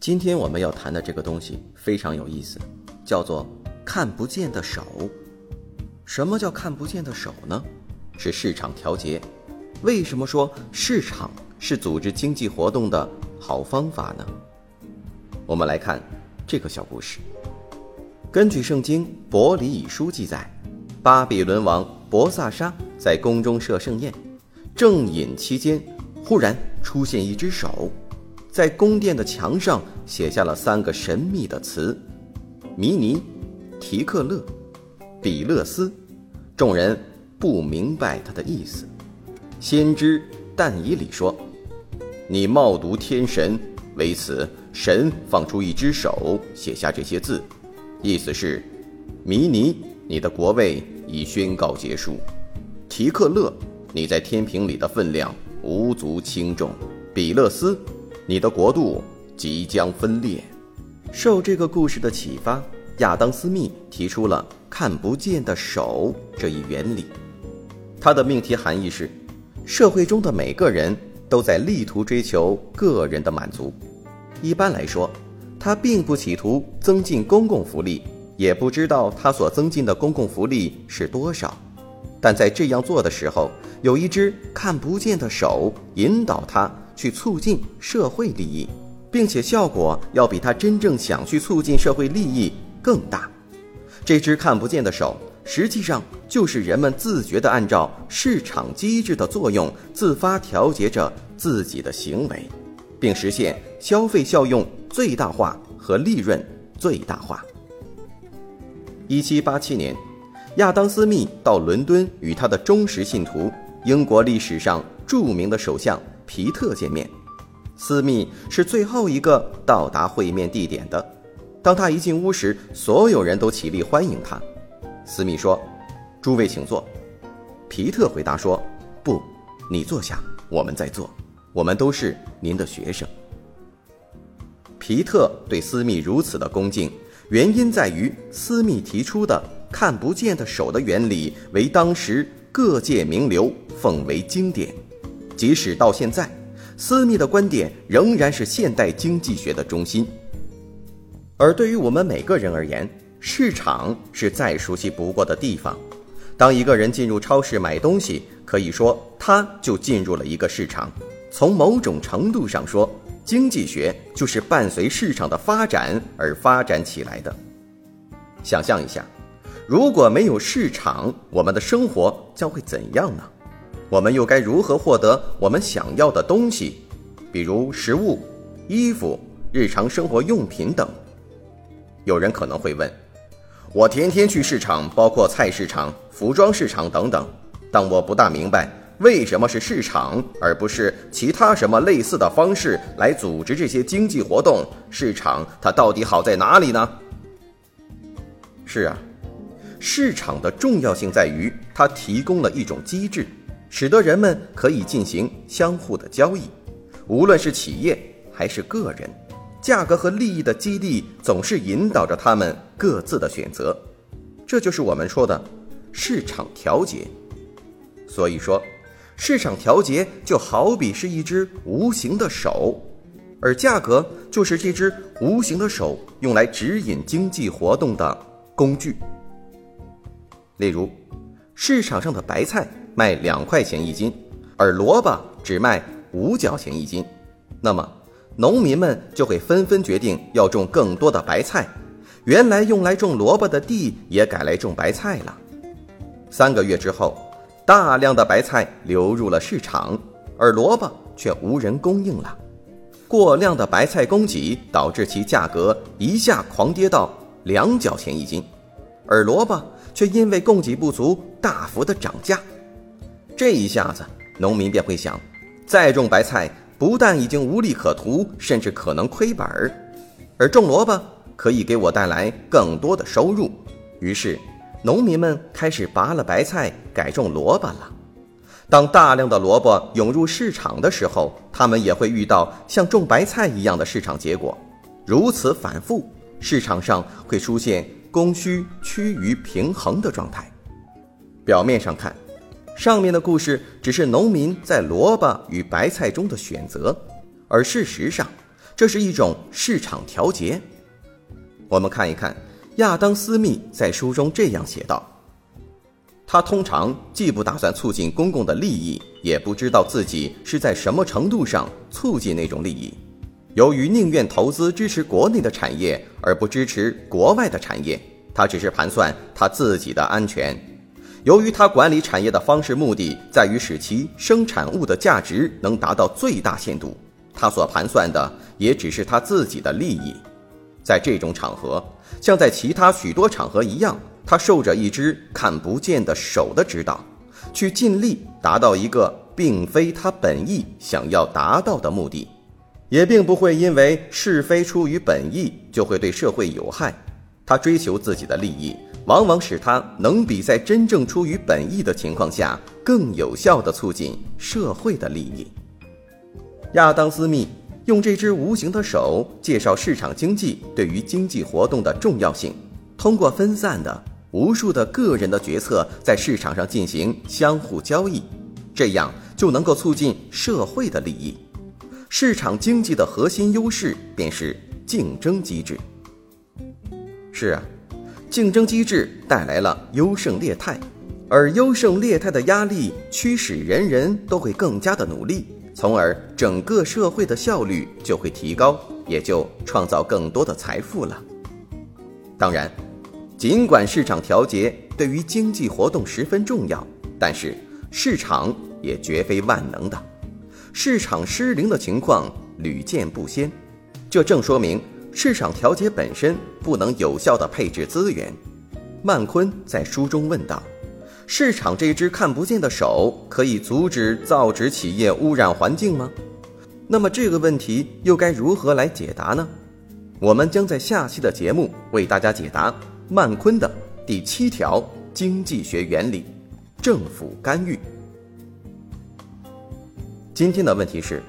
今天我们要谈的这个东西非常有意思，叫做“看不见的手”。什么叫看不见的手呢？是市场调节。为什么说市场是组织经济活动的好方法呢？我们来看这个小故事。根据圣经伯里以书记载，巴比伦王伯萨沙在宫中设盛宴，正饮期间，忽然出现一只手。在宫殿的墙上写下了三个神秘的词：迷尼、提克勒、比勒斯。众人不明白他的意思。先知但以理说：“你冒读天神，为此神放出一只手，写下这些字，意思是：迷尼，你的国位已宣告结束；提克勒，你在天平里的分量无足轻重；比勒斯。”你的国度即将分裂。受这个故事的启发，亚当·斯密提出了“看不见的手”这一原理。它的命题含义是：社会中的每个人都在力图追求个人的满足。一般来说，他并不企图增进公共福利，也不知道他所增进的公共福利是多少。但在这样做的时候，有一只看不见的手引导他。去促进社会利益，并且效果要比他真正想去促进社会利益更大。这只看不见的手，实际上就是人们自觉地按照市场机制的作用，自发调节着自己的行为，并实现消费效用最大化和利润最大化。一七八七年，亚当·斯密到伦敦与他的忠实信徒、英国历史上著名的首相。皮特见面，斯密是最后一个到达会面地点的。当他一进屋时，所有人都起立欢迎他。斯密说：“诸位请坐。”皮特回答说：“不，你坐下，我们在坐。我们都是您的学生。”皮特对斯密如此的恭敬，原因在于斯密提出的“看不见的手”的原理为当时各界名流奉为经典。即使到现在，斯密的观点仍然是现代经济学的中心。而对于我们每个人而言，市场是再熟悉不过的地方。当一个人进入超市买东西，可以说他就进入了一个市场。从某种程度上说，经济学就是伴随市场的发展而发展起来的。想象一下，如果没有市场，我们的生活将会怎样呢？我们又该如何获得我们想要的东西，比如食物、衣服、日常生活用品等？有人可能会问：我天天去市场，包括菜市场、服装市场等等，但我不大明白为什么是市场而不是其他什么类似的方式来组织这些经济活动？市场它到底好在哪里呢？是啊，市场的重要性在于它提供了一种机制。使得人们可以进行相互的交易，无论是企业还是个人，价格和利益的激励总是引导着他们各自的选择，这就是我们说的市场调节。所以说，市场调节就好比是一只无形的手，而价格就是这只无形的手用来指引经济活动的工具。例如，市场上的白菜。卖两块钱一斤，而萝卜只卖五角钱一斤，那么农民们就会纷纷决定要种更多的白菜，原来用来种萝卜的地也改来种白菜了。三个月之后，大量的白菜流入了市场，而萝卜却无人供应了。过量的白菜供给导致其价格一下狂跌到两角钱一斤，而萝卜却因为供给不足大幅的涨价。这一下子，农民便会想，再种白菜，不但已经无利可图，甚至可能亏本儿；而种萝卜可以给我带来更多的收入。于是，农民们开始拔了白菜，改种萝卜了。当大量的萝卜涌入市场的时候，他们也会遇到像种白菜一样的市场结果。如此反复，市场上会出现供需趋于平衡的状态。表面上看，上面的故事只是农民在萝卜与白菜中的选择，而事实上，这是一种市场调节。我们看一看，亚当·斯密在书中这样写道。他通常既不打算促进公共的利益，也不知道自己是在什么程度上促进那种利益。由于宁愿投资支持国内的产业而不支持国外的产业，他只是盘算他自己的安全。由于他管理产业的方式目的在于使其生产物的价值能达到最大限度，他所盘算的也只是他自己的利益。在这种场合，像在其他许多场合一样。他受着一只看不见的手的指导，去尽力达到一个并非他本意想要达到的目的，也并不会因为是非出于本意就会对社会有害。他追求自己的利益，往往使它能比在真正出于本意的情况下更有效地促进社会的利益。亚当·斯密用这只无形的手介绍市场经济对于经济活动的重要性，通过分散的。无数的个人的决策在市场上进行相互交易，这样就能够促进社会的利益。市场经济的核心优势便是竞争机制。是啊，竞争机制带来了优胜劣汰，而优胜劣汰的压力驱使人人都会更加的努力，从而整个社会的效率就会提高，也就创造更多的财富了。当然。尽管市场调节对于经济活动十分重要，但是市场也绝非万能的，市场失灵的情况屡见不鲜。这正说明市场调节本身不能有效地配置资源。曼昆在书中问道：“市场这只看不见的手可以阻止造纸企业污染环境吗？”那么这个问题又该如何来解答呢？我们将在下期的节目为大家解答。曼昆的第七条经济学原理：政府干预。今天的问题是：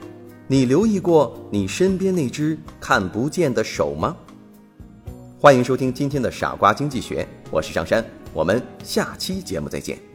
你留意过你身边那只看不见的手吗？欢迎收听今天的傻瓜经济学，我是张山，我们下期节目再见。